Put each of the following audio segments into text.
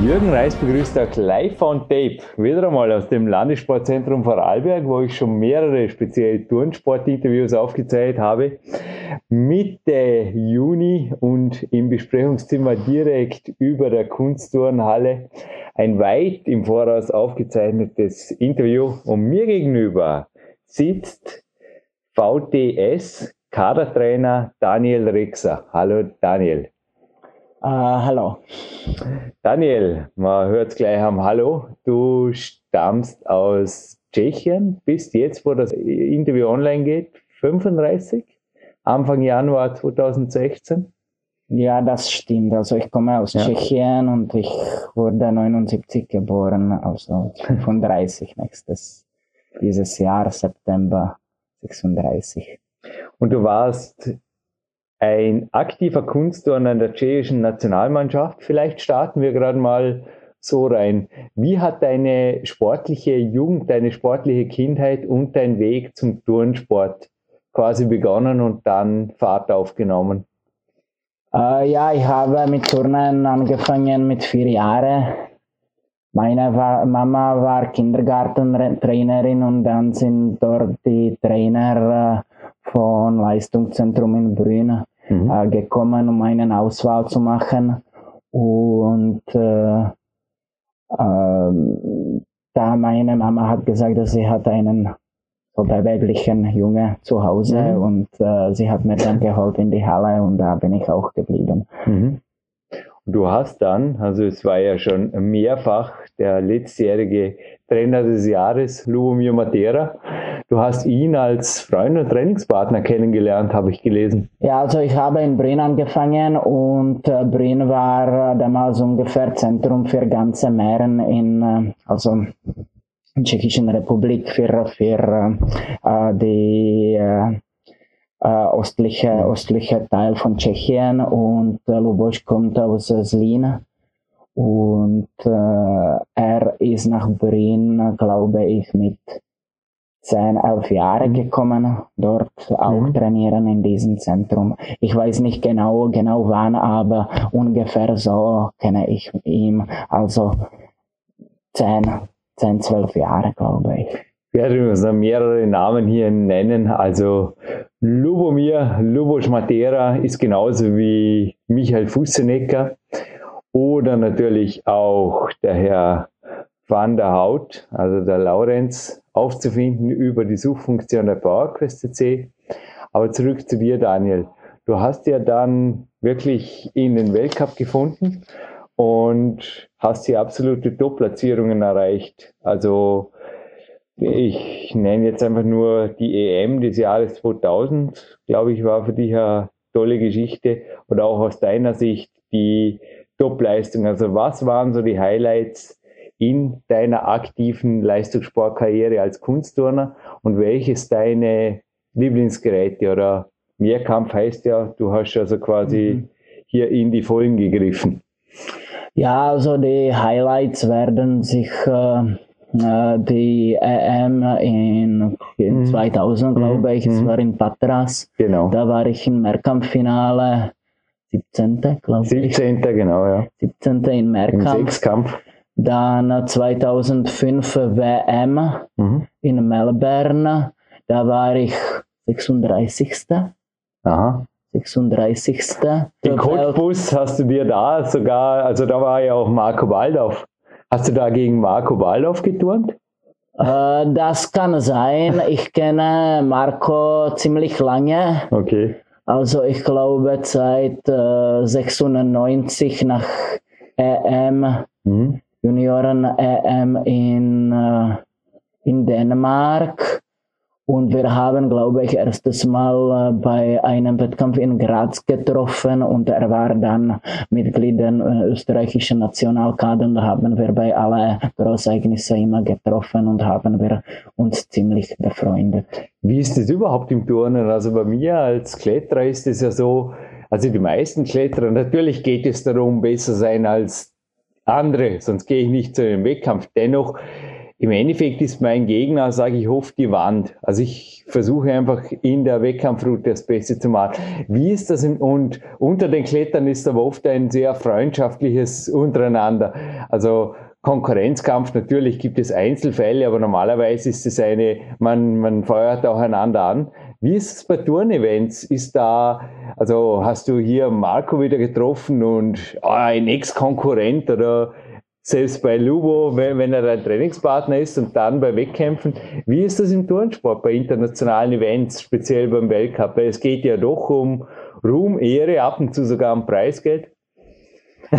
Jürgen Reis begrüßt auch live on tape, wieder einmal aus dem Landessportzentrum Vorarlberg, wo ich schon mehrere speziell Turnsport-Interviews aufgezeichnet habe. Mitte Juni und im Besprechungszimmer direkt über der Kunstturnhalle ein weit im Voraus aufgezeichnetes Interview und mir gegenüber sitzt VTS Kadertrainer Daniel Rexer. Hallo Daniel. Uh, hallo. Daniel, man hört es gleich am Hallo. Du stammst aus Tschechien, bist jetzt, wo das Interview online geht, 35, Anfang Januar 2016. Ja, das stimmt. Also ich komme aus ja. Tschechien und ich wurde 79 geboren, also 35 nächstes, dieses Jahr, September 36. Und du warst ein aktiver Kunstturner in der tschechischen Nationalmannschaft. Vielleicht starten wir gerade mal so rein. Wie hat deine sportliche Jugend, deine sportliche Kindheit und dein Weg zum Turnsport quasi begonnen und dann Fahrt aufgenommen? Äh, ja, ich habe mit Turnen angefangen mit vier Jahren. Meine Mama war Kindergartentrainerin und dann sind dort die Trainer äh, von Leistungszentrum in Brünn mhm. äh, gekommen, um eine Auswahl zu machen. Und äh, äh, da meine Mama hat gesagt, dass sie hat einen so beweglichen Junge zu Hause mhm. und äh, sie hat mir dann geholt in die Halle und da bin ich auch geblieben. Mhm. Du hast dann, also es war ja schon mehrfach der letztjährige Trainer des Jahres, Lubomir Matera. Du hast ihn als Freund und Trainingspartner kennengelernt, habe ich gelesen. Ja, also ich habe in Brünn angefangen und äh, Brünn war äh, damals ungefähr Zentrum für ganze Meeren in, äh, also in Tschechischen Republik für, für äh, die äh, äh, östliche, östliche Teil von Tschechien und äh, Lubosch kommt aus Zlín und äh, er ist nach Berlin, glaube ich, mit 10, 11 Jahren gekommen, dort auch mhm. trainieren in diesem Zentrum. Ich weiß nicht genau, genau wann, aber ungefähr so kenne ich ihn. Also 10, 10, 12 Jahre, glaube ich. Ich werde uns noch mehrere Namen hier nennen. Also Lubomir Lubosch Matera ist genauso wie Michael Fussenecker oder natürlich auch der Herr Van der Haut, also der Laurenz, aufzufinden über die Suchfunktion der PowerQuest C. Aber zurück zu dir, Daniel. Du hast ja dann wirklich in den Weltcup gefunden und hast hier absolute Top-Platzierungen erreicht. Also ich nenne jetzt einfach nur die EM des Jahres 2000, glaube ich, war für dich eine tolle Geschichte oder auch aus deiner Sicht die Top-Leistung. Also was waren so die Highlights in deiner aktiven Leistungssportkarriere als Kunstturner und welches deine Lieblingsgeräte oder Mehrkampf heißt ja, du hast also quasi mhm. hier in die Vollen gegriffen. Ja, also die Highlights werden sich äh, die EM in, in 2000, mhm. glaube ich, es mhm. war in Patras. Genau. Da war ich im Mehrkampffinale 17. glaube ich. 17. genau, ja. 17. in Mehrkampf. Im Sechskampf. Dann 2005 WM mhm. in Melbourne. Da war ich 36. Aha. 36. Den Coachbus hast du dir da sogar, also da war ja auch Marco Waldorf. Hast du da gegen Marco Waldorf geturnt? Äh, das kann sein. Ich kenne Marco ziemlich lange. Okay. Also ich glaube seit äh, 96 nach EM, mhm. Junioren-EM in, äh, in Dänemark. Und wir haben, glaube ich, erstes Mal äh, bei einem Wettkampf in Graz getroffen und er war dann Mitglied der äh, österreichischen Nationalkader und haben wir bei allen Großereignissen immer getroffen und haben wir uns ziemlich befreundet. Wie ist das überhaupt im Turnen? Also bei mir als Kletterer ist es ja so, also die meisten Kletterer, natürlich geht es darum, besser sein als andere, sonst gehe ich nicht zu einem Wettkampf. Dennoch, im Endeffekt ist mein Gegner, sage ich, oft die Wand. Also ich versuche einfach in der Wettkampfroute das Beste zu machen. Wie ist das? Im, und unter den Klettern ist aber oft ein sehr freundschaftliches untereinander. Also Konkurrenzkampf, natürlich gibt es Einzelfälle, aber normalerweise ist es eine, man, man feuert auch einander an. Wie ist es bei Turnevents? Ist da, also hast du hier Marco wieder getroffen und oh, ein Ex-Konkurrent oder selbst bei Lubo, wenn, wenn er ein Trainingspartner ist und dann bei Wettkämpfen. Wie ist das im Turnsport bei internationalen Events, speziell beim Weltcup? Weil es geht ja doch um Ruhm, Ehre, ab und zu sogar um Preisgeld.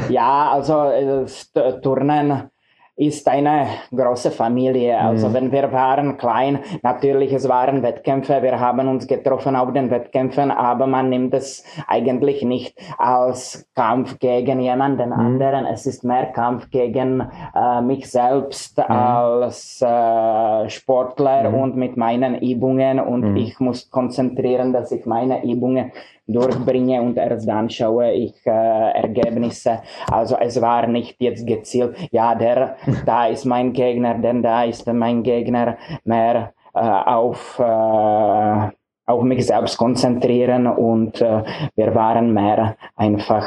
Ja, also das äh, Turnen ist eine große Familie. Also mhm. wenn wir waren klein, natürlich es waren Wettkämpfe, wir haben uns getroffen auf den Wettkämpfen, aber man nimmt es eigentlich nicht als Kampf gegen jemanden mhm. anderen. Es ist mehr Kampf gegen äh, mich selbst mhm. als äh, Sportler mhm. und mit meinen Übungen und mhm. ich muss konzentrieren, dass ich meine Übungen durchbringe und erst dann schaue ich äh, Ergebnisse. Also es war nicht jetzt gezielt, ja, der, da ist mein Gegner, denn da ist mein Gegner mehr äh, auf, äh, auf mich selbst konzentrieren und äh, wir waren mehr einfach,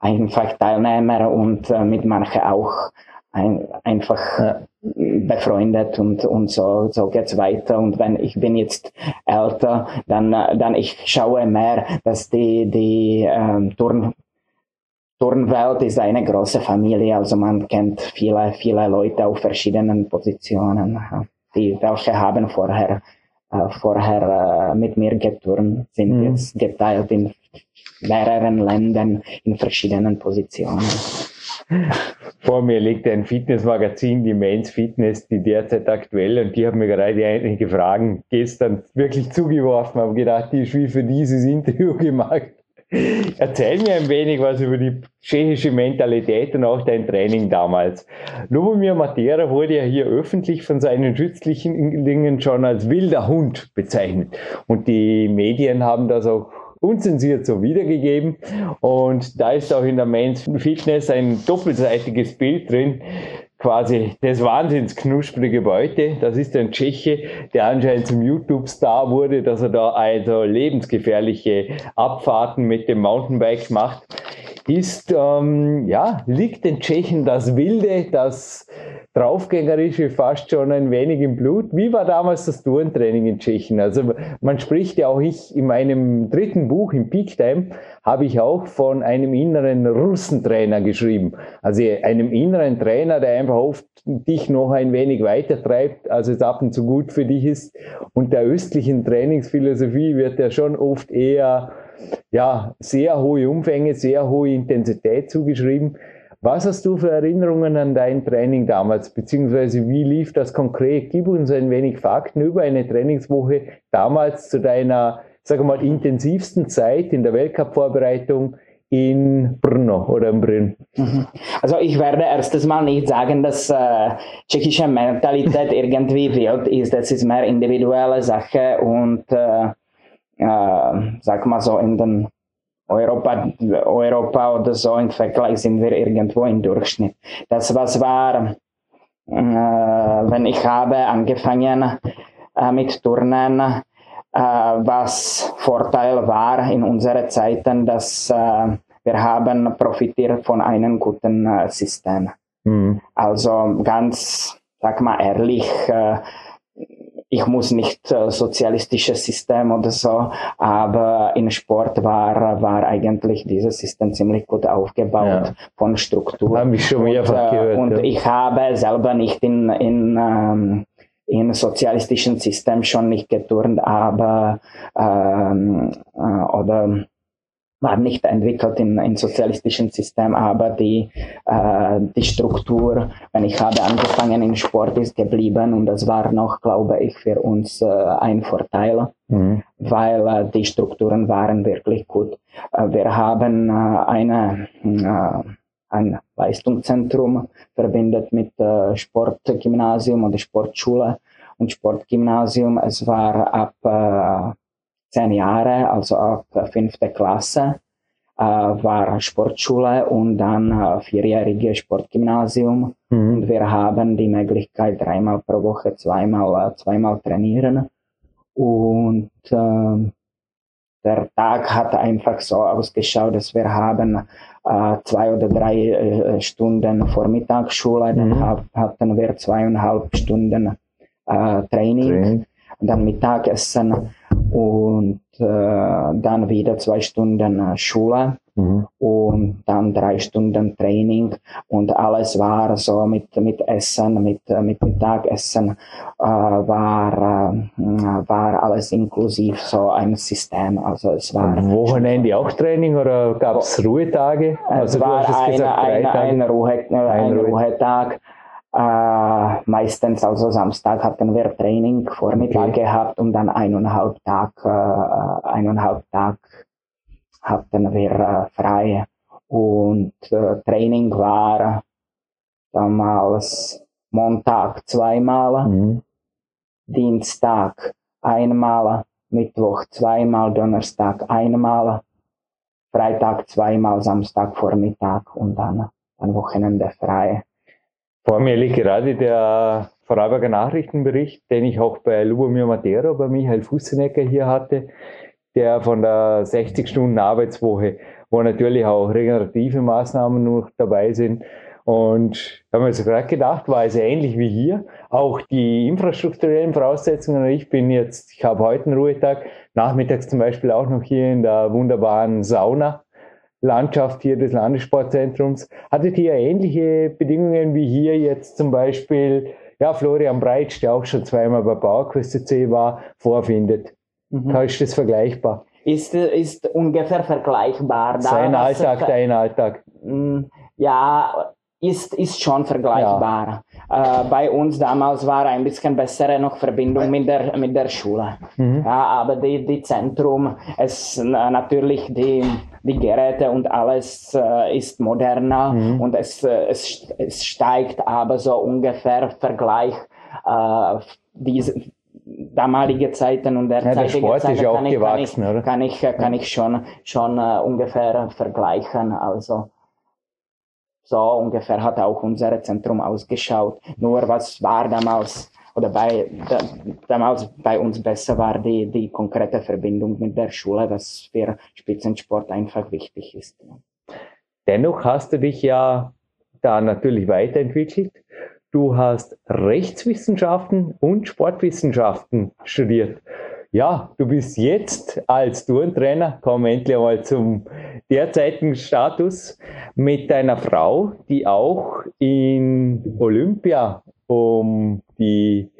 einfach Teilnehmer und äh, mit manchen auch ein, einfach ja. Befreundet und, und so, so geht's weiter. Und wenn ich bin jetzt älter, dann, dann ich schaue mehr, dass die, die ähm, Turn, Turnwelt ist eine große Familie, also man kennt viele, viele Leute auf verschiedenen Positionen, die welche haben vorher, äh, vorher äh, mit mir geturnt, sind mhm. jetzt geteilt in mehreren Ländern in verschiedenen Positionen. Vor mir liegt ein Fitnessmagazin, die Mains Fitness, die derzeit aktuell, und die haben mir gerade einige Fragen gestern wirklich zugeworfen, habe gedacht, die ist wie für dieses Interview gemacht. Erzähl mir ein wenig was über die tschechische Mentalität und auch dein Training damals. Lubomir Matera wurde ja hier öffentlich von seinen Schützlingen schon als wilder Hund bezeichnet. Und die Medien haben das auch unzensiert so wiedergegeben. Und da ist auch in der Men's Fitness ein doppelseitiges Bild drin, quasi des Wahnsinns knusprige Beute. Das ist ein Tscheche, der anscheinend zum YouTube-Star wurde, dass er da also lebensgefährliche Abfahrten mit dem Mountainbike macht. Ist, ähm, ja, liegt den Tschechen das Wilde, das draufgängerische fast schon ein wenig im Blut. Wie war damals das Tourentraining in Tschechien? Also man spricht ja auch ich in meinem dritten Buch im Peak Time habe ich auch von einem inneren Russentrainer geschrieben. Also einem inneren Trainer, der einfach oft dich noch ein wenig weiter treibt, als es ab und zu gut für dich ist. Und der östlichen Trainingsphilosophie wird ja schon oft eher ja, sehr hohe Umfänge, sehr hohe Intensität zugeschrieben. Was hast du für Erinnerungen an dein Training damals, beziehungsweise wie lief das konkret? Gib uns ein wenig Fakten über eine Trainingswoche damals zu deiner, sag mal, intensivsten Zeit in der Weltcup-Vorbereitung in Brno oder in Brünn. Mhm. Also ich werde erstes Mal nicht sagen, dass äh, tschechische Mentalität irgendwie wild ist. Das ist mehr individuelle Sache und äh, äh, sag mal so in den Europa, Europa oder so im Vergleich sind wir irgendwo im Durchschnitt. Das was war, äh, wenn ich habe angefangen äh, mit Turnen, äh, was Vorteil war in unseren Zeiten, dass äh, wir haben profitiert von einem guten äh, System. Mhm. Also ganz, sag mal ehrlich, äh, ich muss nicht äh, sozialistisches System oder so, aber in Sport war, war eigentlich dieses System ziemlich gut aufgebaut ja. von Struktur. Haben ich schon mehrfach und, äh, gehört. Und ja. ich habe selber nicht in, in ähm, in sozialistischen System schon nicht geturnt, aber ähm, äh, oder war nicht entwickelt in, in sozialistischen System, aber die, äh, die Struktur, wenn ich habe angefangen in Sport, ist geblieben und das war noch, glaube ich, für uns äh, ein Vorteil, mhm. weil äh, die Strukturen waren wirklich gut. Äh, wir haben äh, eine, äh, ein Leistungszentrum verbindet mit Sportgymnasium oder Sportschule und Sportgymnasium. Es war ab zehn Jahre, also ab fünfte Klasse. äh, war Sportschule und dann äh, vierjährige Sportgymnasium. Mhm. Und wir haben die Möglichkeit, dreimal pro Woche zweimal, äh, zweimal trainieren. Und äh, der Tag hat einfach so ausgeschaut, dass wir haben äh, zwei oder drei äh, Stunden Vormittagsschule, mhm. dann hatten wir zweieinhalb Stunden äh, Training, Training, dann Mittagessen und äh, dann wieder zwei Stunden äh, Schule mhm. und dann drei Stunden Training und alles war so mit, mit Essen, mit, mit Mittagessen, äh, war, äh, war alles inklusiv so ein System. Also es war Am Wochenende auch Training oder gab es Ruhetage? Also es war eine, gesagt, eine, ein, Ruhe, ein, ein Ruhetag. Äh, meistens, also Samstag hatten wir Training Vormittag okay. gehabt und dann eineinhalb Tag, äh, eineinhalb Tag hatten wir äh, frei. Und äh, Training war damals Montag zweimal, mhm. Dienstag einmal, Mittwoch zweimal, Donnerstag einmal, Freitag zweimal, Samstag Vormittag und dann ein Wochenende frei. Vor mir liegt gerade der Vorarlberger Nachrichtenbericht, den ich auch bei Lubomir Matera, bei Michael Fussenecker hier hatte, der von der 60-Stunden-Arbeitswoche, wo natürlich auch regenerative Maßnahmen noch dabei sind. Und da haben wir uns gerade gedacht, war es ähnlich wie hier. Auch die infrastrukturellen Voraussetzungen. Ich bin jetzt, ich habe heute einen Ruhetag, nachmittags zum Beispiel auch noch hier in der wunderbaren Sauna Landschaft hier des Landessportzentrums. Hattet ihr ähnliche Bedingungen wie hier jetzt zum Beispiel, ja, Florian Breitsch, der auch schon zweimal bei PowerQuest C war, vorfindet? Mhm. Da ist das vergleichbar. Ist, ist ungefähr vergleichbar. Sein Alltag, dein Alltag. Mm, ja, ist, ist schon vergleichbar. Ja. Äh, bei uns damals war ein bisschen bessere noch Verbindung mit der, mit der Schule. Mhm. Ja, aber die, die Zentrum, es natürlich die, die Geräte und alles äh, ist moderner mhm. und es, äh, es, es steigt aber so ungefähr Vergleich äh, diese damalige Zeiten und derzeitige ja, der Sport Zeiten ist auch kann, gewachsen, ich, kann, ich, kann ich, kann ich schon, schon uh, ungefähr vergleichen. Also so ungefähr hat auch unser Zentrum ausgeschaut. Nur was war damals oder bei, da, damals bei uns besser war die, die konkrete Verbindung mit der Schule, was für Spitzensport einfach wichtig ist. Dennoch hast du dich ja da natürlich weiterentwickelt. Du hast Rechtswissenschaften und Sportwissenschaften studiert. Ja, du bist jetzt als Turntrainer, komm endlich einmal zum derzeitigen Status, mit deiner Frau, die auch in Olympia um die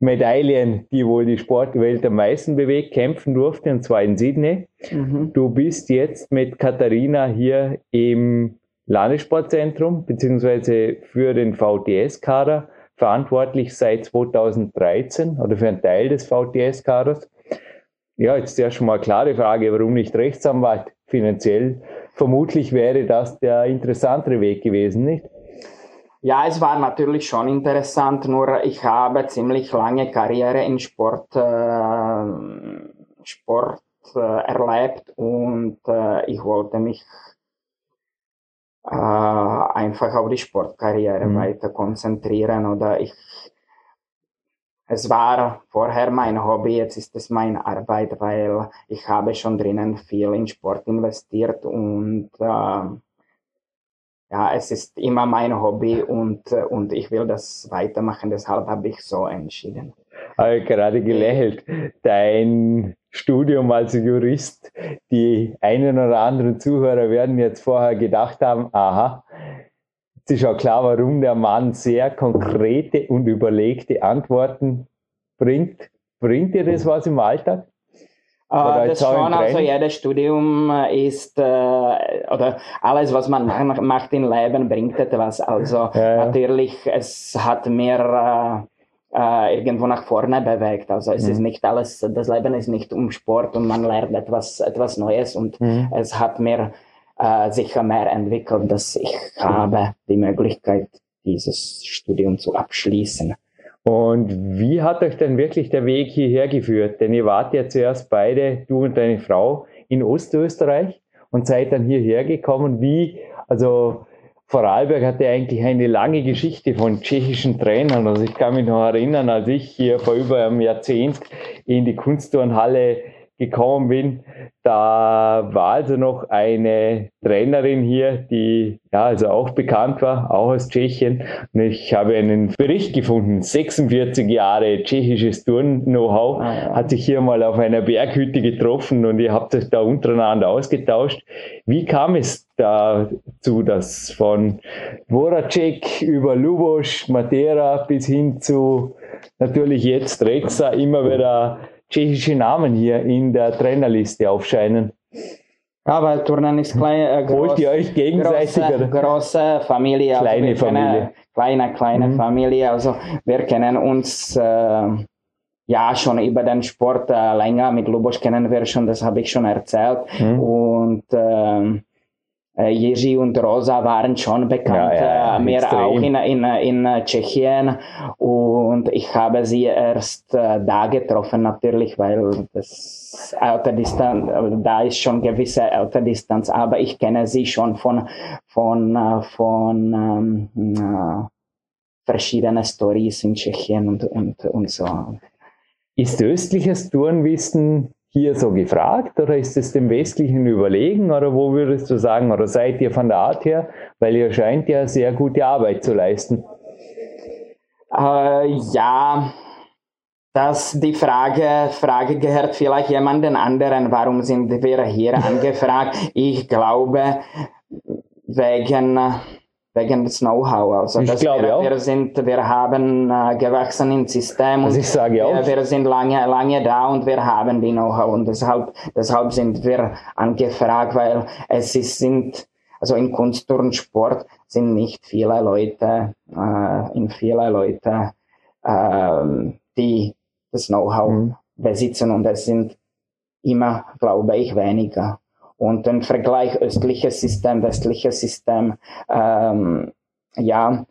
Medaillen, die wohl die Sportwelt am meisten bewegt, kämpfen durfte, und zwar in Sydney. Mhm. Du bist jetzt mit Katharina hier im Landessportzentrum, beziehungsweise für den VTS-Kader verantwortlich seit 2013 oder für einen Teil des VTS-Kaders. Ja, jetzt ja schon mal klare Frage, warum nicht Rechtsanwalt finanziell? Vermutlich wäre das der interessantere Weg gewesen, nicht? Ja, es war natürlich schon interessant, nur ich habe ziemlich lange Karriere in Sport, äh, Sport äh, erlebt und äh, ich wollte mich äh, einfach auf die Sportkarriere mhm. weiter konzentrieren oder ich es war vorher mein Hobby, jetzt ist es meine Arbeit, weil ich habe schon drinnen viel in Sport investiert und äh, ja, es ist immer mein Hobby und, und ich will das weitermachen, deshalb habe ich so entschieden. Habe gerade gelächelt. Dein Studium als Jurist, die einen oder anderen Zuhörer werden jetzt vorher gedacht haben, aha, es ist auch klar, warum der Mann sehr konkrete und überlegte Antworten bringt. Bringt dir das was im Alltag? Uh, das schon, also jedes Studium ist, äh, oder alles, was man macht im Leben, bringt etwas. Also ja, ja. natürlich, es hat mir äh, äh, irgendwo nach vorne bewegt. Also es mhm. ist nicht alles, das Leben ist nicht um Sport und man lernt etwas, etwas Neues und mhm. es hat mir äh, sicher mehr entwickelt, dass ich habe die Möglichkeit, dieses Studium zu abschließen. Und wie hat euch denn wirklich der Weg hierher geführt? Denn ihr wart ja zuerst beide, du und deine Frau, in Ostösterreich und seid dann hierher gekommen. Wie, also Vorarlberg hatte eigentlich eine lange Geschichte von tschechischen Trainern. Also ich kann mich noch erinnern, als ich hier vor über einem Jahrzehnt in die Kunstturnhalle gekommen bin, da war also noch eine Trainerin hier, die ja also auch bekannt war, auch aus Tschechien. Und ich habe einen Bericht gefunden, 46 Jahre tschechisches Turn-Know-how, ah, hat sich hier mal auf einer Berghütte getroffen und ihr habt euch da untereinander ausgetauscht. Wie kam es dazu, dass von Voracek über Lubos, Matera bis hin zu natürlich jetzt Rexa immer wieder tschechische Namen hier in der Trainerliste aufscheinen. Ja, weil Turnen ist klein, äh, groß, ihr euch gegenseitig große, große Familie. Also kleine Familie. Kennen, kleine, kleine mhm. Familie. Also wir kennen uns äh, ja schon über den Sport äh, länger. Mit Lubos kennen wir schon, das habe ich schon erzählt. Mhm. Und äh, äh, Jiří und Rosa waren schon bekannt, ja, ja, äh, mehr auch in, in, in Tschechien. Und ich habe sie erst äh, da getroffen, natürlich, weil das Distanz, da ist schon gewisse Distanz, aber ich kenne sie schon von, von, von ähm, verschiedenen Stories in Tschechien und, und, und so. Ist östliches Turnwissen hier so gefragt oder ist es dem Westlichen überlegen oder wo würdest du sagen oder seid ihr von der Art her, weil ihr scheint ja sehr gute Arbeit zu leisten? Äh, ja, dass die Frage, Frage gehört vielleicht jemanden anderen, warum sind wir hier angefragt? Ich glaube, wegen wegen des Know-how. Also ich glaube wir, auch. wir sind, wir haben äh, gewachsen im System und auch. Wir, wir, sind lange, lange da und wir haben die Know-how und deshalb, deshalb sind wir angefragt, weil es ist, sind, also in Kunst und Sport sind nicht viele Leute, äh, in viele Leute, äh, die das Know-how mhm. besitzen und es sind immer, glaube ich, weniger. Und im Vergleich östliches System, westliches System, ähm, ja,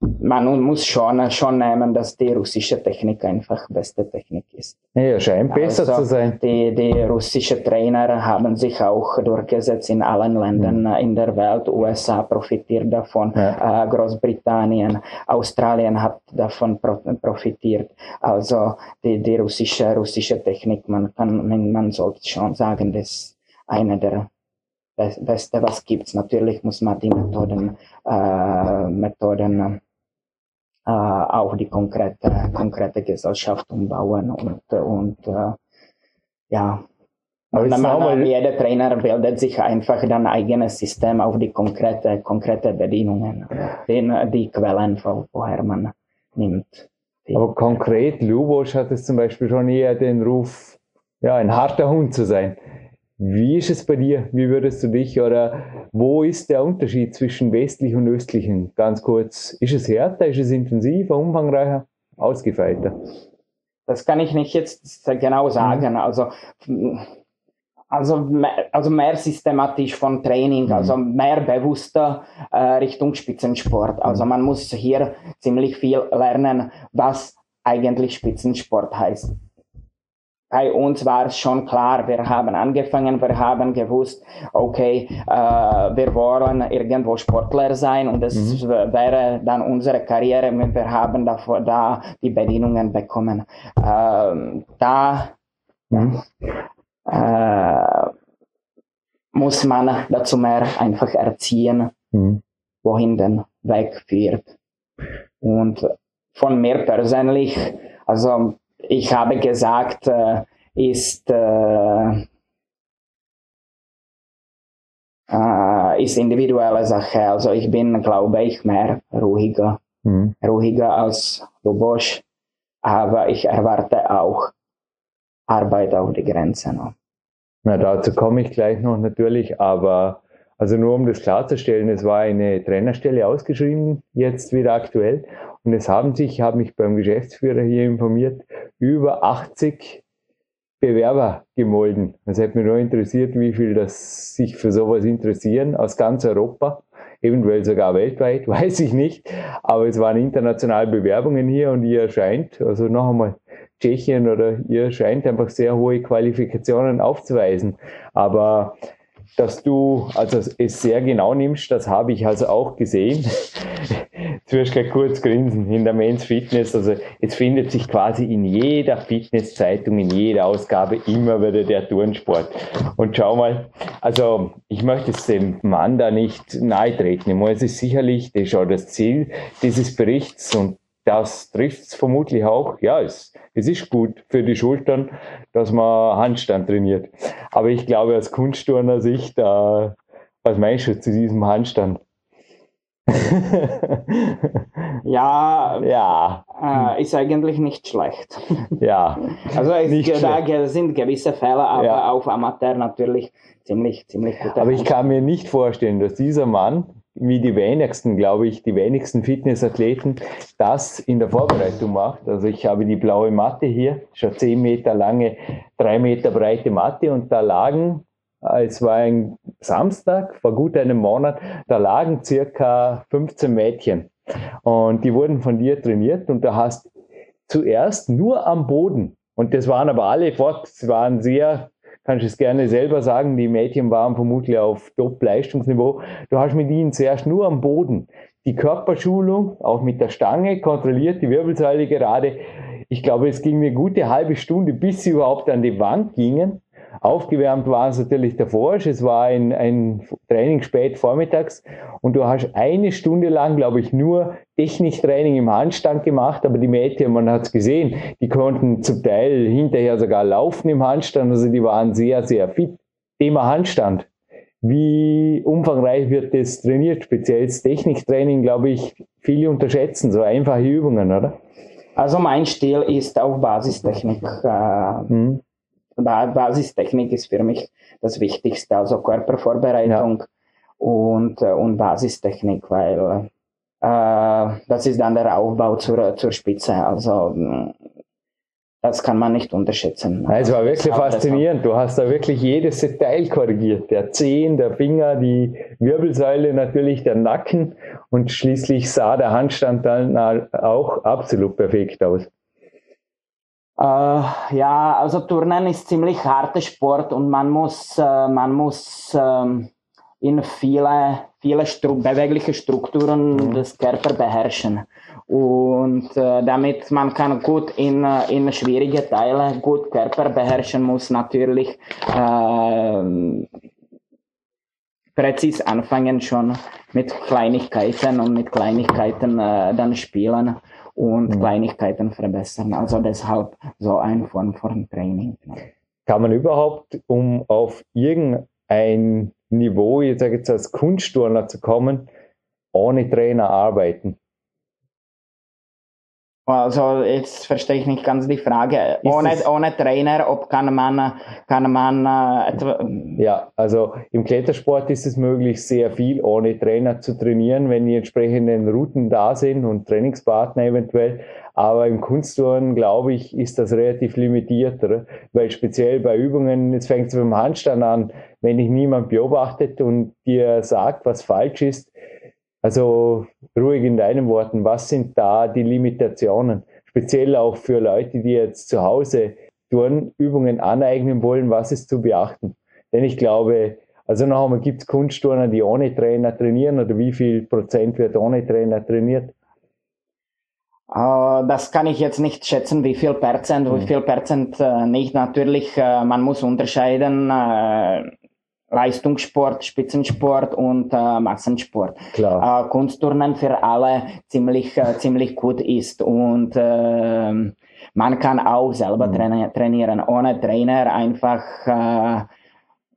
man muss schon, schon nehmen, dass die russische Technik einfach beste Technik ist. Ja, scheint besser also zu sein. Die, die russischen Trainer haben sich auch durchgesetzt in allen Ländern mhm. in der Welt. USA profitiert davon, ja. äh, Großbritannien, Australien hat davon profitiert. Also die, die russische, russische Technik, man kann, man, man sollte schon sagen, dass eine der beste, was gibt's. Natürlich muss man die Methoden, äh, Methoden äh, auch die konkrete, konkrete Gesellschaft umbauen und, und äh, ja. Und man, jeder Trainer bildet sich einfach ein eigenes System auf die konkrete, konkrete Bedingungen, den, die Quellen, woher man nimmt. Aber konkret, Lubosch hat es zum Beispiel schon eher den Ruf, ja, ein harter Hund zu sein. Wie ist es bei dir? Wie würdest du dich oder wo ist der Unterschied zwischen westlich und östlichen? Ganz kurz, ist es härter, ist es intensiver, umfangreicher, ausgefeilter? Das kann ich nicht jetzt genau sagen. Mhm. Also, also, mehr, also mehr systematisch von Training, mhm. also mehr bewusster äh, Richtung Spitzensport. Also mhm. man muss hier ziemlich viel lernen, was eigentlich Spitzensport heißt bei uns war es schon klar, wir haben angefangen, wir haben gewusst, okay, äh, wir wollen irgendwo Sportler sein und das mhm. wäre dann unsere Karriere, wenn wir haben davor, da die Bedingungen bekommen. Ähm, da mhm. äh, muss man dazu mehr einfach erziehen, mhm. wohin den Weg führt. Und von mir persönlich, also ich habe gesagt, äh, ist, äh, äh, ist individuelle Sache. Also ich bin, glaube ich, mehr ruhiger, mhm. ruhiger als Lubosch, aber ich erwarte auch Arbeit auf die Grenze noch. Na, dazu komme ich gleich noch natürlich, aber also nur um das klarzustellen, es war eine Trainerstelle ausgeschrieben, jetzt wieder aktuell. Und es haben sich, ich habe mich beim Geschäftsführer hier informiert, über 80 Bewerber gemolden. Es hätte mich nur interessiert, wie viel das sich für sowas interessieren aus ganz Europa, eventuell sogar weltweit, weiß ich nicht. Aber es waren internationale Bewerbungen hier und ihr scheint, also noch einmal Tschechien oder ihr scheint einfach sehr hohe Qualifikationen aufzuweisen. Aber dass du also es sehr genau nimmst. Das habe ich also auch gesehen. du wirst gleich kurz grinsen in der Men's Fitness. Also es findet sich quasi in jeder Fitnesszeitung, in jeder Ausgabe immer wieder der Turnsport. Und schau mal, also ich möchte es dem Mann da nicht nahe treten. Es ist sicherlich das ist auch das Ziel dieses Berichts und das trifft es vermutlich auch. Ja, es, es ist gut für die Schultern, dass man Handstand trainiert. Aber ich glaube, aus Kunstturner Sicht, äh, was meinst du zu diesem Handstand? ja, ja. Äh, ist eigentlich nicht schlecht. Ja. Also es, da schlecht. sind gewisse Fälle, aber ja. auf Amateur natürlich ziemlich, ziemlich gut. Aber ich kann mir nicht vorstellen, dass dieser Mann wie die wenigsten, glaube ich, die wenigsten Fitnessathleten das in der Vorbereitung macht. Also ich habe die blaue Matte hier, schon zehn Meter lange, drei Meter breite Matte und da lagen, es war ein Samstag vor gut einem Monat, da lagen circa 15 Mädchen und die wurden von dir trainiert und da hast zuerst nur am Boden und das waren aber alle fort, es waren sehr kannst es gerne selber sagen, die Mädchen waren vermutlich auf Top-Leistungsniveau. Du hast mit ihnen zuerst nur am Boden die Körperschulung, auch mit der Stange, kontrolliert die Wirbelsäule gerade. Ich glaube, es ging eine gute halbe Stunde, bis sie überhaupt an die Wand gingen. Aufgewärmt war es natürlich davor. Es war ein, ein Training spät vormittags und du hast eine Stunde lang, glaube ich, nur Techniktraining im Handstand gemacht, aber die Mädchen, man hat es gesehen, die konnten zum Teil hinterher sogar laufen im Handstand, also die waren sehr, sehr fit. Thema Handstand. Wie umfangreich wird das trainiert? Speziell das Techniktraining, glaube ich, viele unterschätzen, so einfache Übungen, oder? Also mein Stil ist auf Basistechnik. Äh, hm. Basistechnik ist für mich das Wichtigste, also Körpervorbereitung ja. und, äh, und Basistechnik, weil äh, das ist dann der Aufbau zur, zur Spitze. Also das kann man nicht unterschätzen. Es war wirklich faszinierend. Du hast da wirklich jedes Detail korrigiert. Der Zehen, der Finger, die Wirbelsäule, natürlich der Nacken und schließlich sah der Handstand dann auch absolut perfekt aus. Uh, ja, also Turnen ist ziemlich harter Sport und man muss, uh, man muss uh, in viele, viele Stru bewegliche Strukturen mhm. des Körpers beherrschen. Und äh, damit man kann gut in, in schwierige Teile gut Körper beherrschen muss, natürlich präzis anfangen schon mit Kleinigkeiten und mit Kleinigkeiten dann spielen und mhm. Kleinigkeiten verbessern. Also deshalb so ein Form von Training. Kann man überhaupt, um auf irgendein Niveau, ich sage jetzt als Kunstturner zu kommen, ohne Trainer arbeiten? Also jetzt verstehe ich nicht ganz die Frage. ohne, ohne Trainer, ob kann man, kann man äh, Ja, also im Klettersport ist es möglich, sehr viel ohne Trainer zu trainieren, wenn die entsprechenden Routen da sind und Trainingspartner eventuell. Aber im Kunstturnen, glaube ich, ist das relativ limitiert, oder? weil speziell bei Übungen, jetzt fängt es beim Handstand an, wenn dich niemand beobachtet und dir sagt, was falsch ist, also ruhig in deinen Worten, was sind da die Limitationen? Speziell auch für Leute, die jetzt zu Hause Turnübungen aneignen wollen, was ist zu beachten? Denn ich glaube, also noch einmal, gibt es Kunstturner, die ohne Trainer trainieren oder wie viel Prozent wird ohne Trainer trainiert? Uh, das kann ich jetzt nicht schätzen, wie viel Prozent, wie hm. viel Prozent uh, nicht. Natürlich, uh, man muss unterscheiden äh, Leistungssport, Spitzensport und äh, Massensport. Klar. Äh, Kunstturnen für alle ziemlich, äh, ziemlich gut ist und äh, man kann auch selber mhm. traini trainieren, ohne Trainer einfach äh,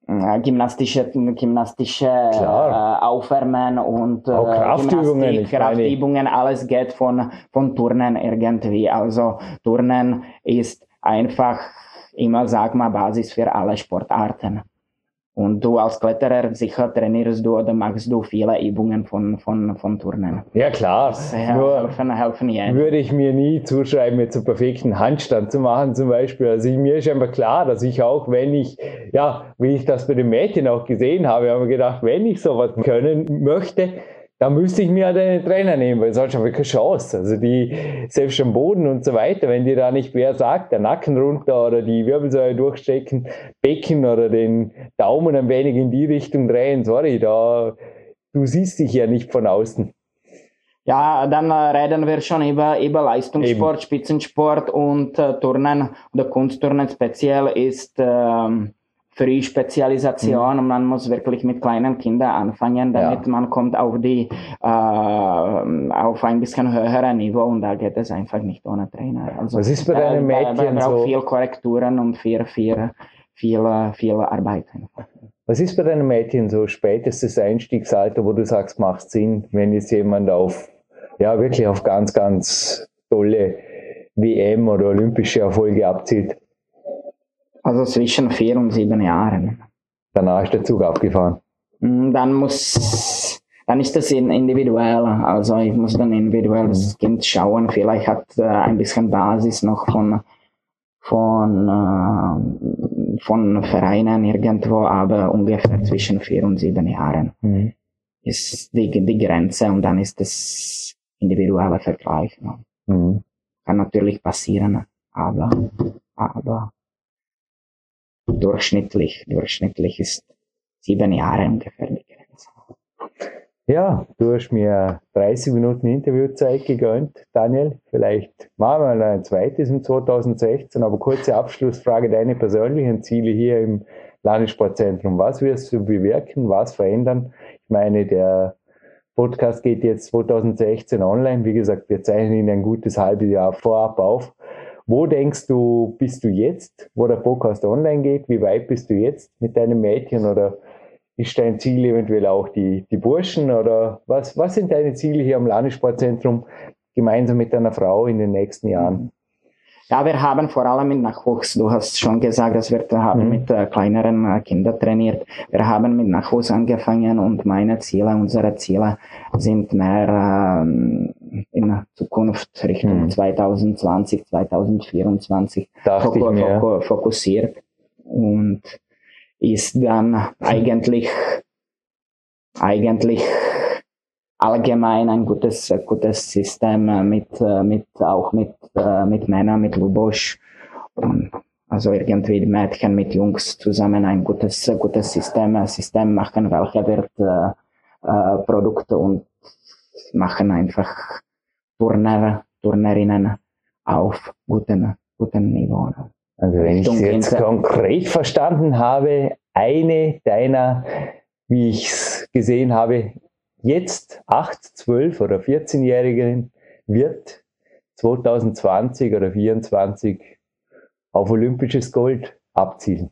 äh gymnastische, gymnastische äh, Aufwärmen und äh, Kraftübungen, Kraftübungen, alles geht von, von Turnen irgendwie. Also Turnen ist einfach immer, sag mal, Basis für alle Sportarten. Und du als Kletterer sicher trainierst du oder machst du viele Übungen von, von, von Turnen. Ja klar, das, Nur helfen, helfen ja. würde ich mir nie zuschreiben, jetzt einen perfekten Handstand zu machen zum Beispiel. Also ich, mir ist einfach klar, dass ich auch, wenn ich, ja, wie ich das bei den Mädchen auch gesehen habe, habe ich gedacht, wenn ich sowas können möchte, da müsste ich mir halt einen Trainer nehmen, weil sonst habe ich keine Chance. Also die, selbst am Boden und so weiter, wenn dir da nicht wer sagt, der Nacken runter oder die Wirbelsäule durchstecken, Becken oder den Daumen ein wenig in die Richtung drehen, sorry, da, du siehst dich ja nicht von außen. Ja, dann äh, reden wir schon über, über Leistungssport, Eben. Spitzensport und äh, Turnen oder Kunstturnen speziell ist ähm, Frühspezialisation mhm. und man muss wirklich mit kleinen Kindern anfangen, damit ja. man kommt auf die äh, auf ein bisschen höhere Niveau und da geht es einfach nicht ohne Trainer. Also Was ist bei deinen Mädchen da, da so? viel Korrekturen und viel, viel, viel, viel Arbeit. Was ist bei deinen Mädchen so spätestes Einstiegsalter, wo du sagst, macht Sinn, wenn jetzt jemand auf ja wirklich auf ganz, ganz tolle WM oder olympische Erfolge abzielt? Also zwischen vier und sieben Jahren. Danach ist der Zug abgefahren. Mm, dann muss, dann ist das individuell. Also ich muss dann individuell das Kind schauen. Vielleicht hat äh, ein bisschen Basis noch von, von, äh, von Vereinen irgendwo, aber ungefähr zwischen vier und sieben Jahren mhm. ist die, die Grenze und dann ist es individueller Vergleich. Mhm. Kann natürlich passieren, aber, aber durchschnittlich, durchschnittlich ist sieben Jahre ungefähr die Grenze. Ja, du hast mir 30 Minuten Interviewzeit gegönnt, Daniel. Vielleicht machen wir ein zweites im 2016, aber kurze Abschlussfrage, deine persönlichen Ziele hier im Landessportzentrum. Was wirst du bewirken, was verändern? Ich meine, der Podcast geht jetzt 2016 online. Wie gesagt, wir zeichnen ihn ein gutes halbes Jahr vorab auf. Wo denkst du, bist du jetzt, wo der Podcast online geht? Wie weit bist du jetzt mit deinem Mädchen oder ist dein Ziel eventuell auch die, die Burschen oder was, was sind deine Ziele hier am Landessportzentrum gemeinsam mit deiner Frau in den nächsten Jahren? Ja, wir haben vor allem mit Nachwuchs, du hast schon gesagt, dass wir haben mhm. mit äh, kleineren äh, Kindern trainiert. Wir haben mit Nachwuchs angefangen und meine Ziele, unsere Ziele sind mehr ähm, in Zukunft Richtung mhm. 2020, 2024 fok fok fokussiert und ist dann eigentlich eigentlich allgemein ein gutes, gutes System äh, mit, äh, mit, auch mit, äh, mit Männern, mit Lubosch. Und also irgendwie Mädchen mit Jungs zusammen ein gutes, gutes System, System machen, welche wird äh, Produkte und machen einfach Turner, Turnerinnen auf guten, guten Niveau. Also wenn ich es jetzt konkret verstanden habe, eine deiner, wie ich es gesehen habe, jetzt 8, 12 oder 14-Jährigen wird 2020 oder 2024 auf olympisches Gold abzielen?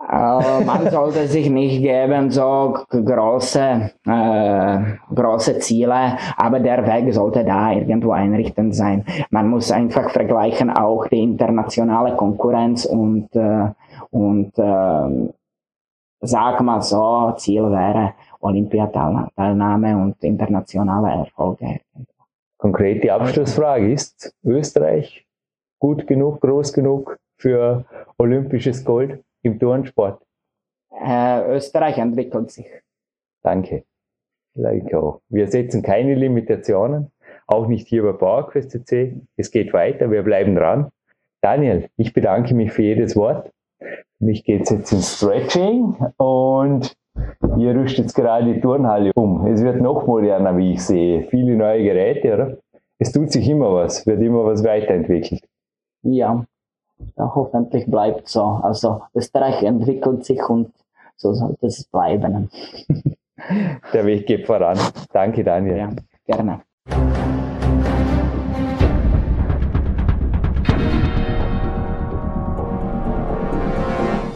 Äh, man sollte sich nicht geben so große, äh, große Ziele, aber der Weg sollte da irgendwo einrichtend sein. Man muss einfach vergleichen auch die internationale Konkurrenz und, äh, und äh, sag mal so, Ziel wäre Olympiateilnahme und internationale Erfolge. Konkrete Abschlussfrage ist Österreich gut genug, groß genug für olympisches Gold im Turnsport? Äh, Österreich entwickelt sich. Danke. Like auch. Wir setzen keine Limitationen, auch nicht hier bei PowerQuest CC. Es geht weiter, wir bleiben dran. Daniel, ich bedanke mich für jedes Wort. Für mich geht es jetzt ins Stretching und Ihr rüstet jetzt gerade die Turnhalle um. Es wird noch moderner, wie ich sehe. Viele neue Geräte, oder? Es tut sich immer was, wird immer was weiterentwickelt. Ja, ja hoffentlich bleibt so. Also Österreich entwickelt sich und so sollte es bleiben. Der Weg geht voran. Danke, Daniel. Ja, gerne.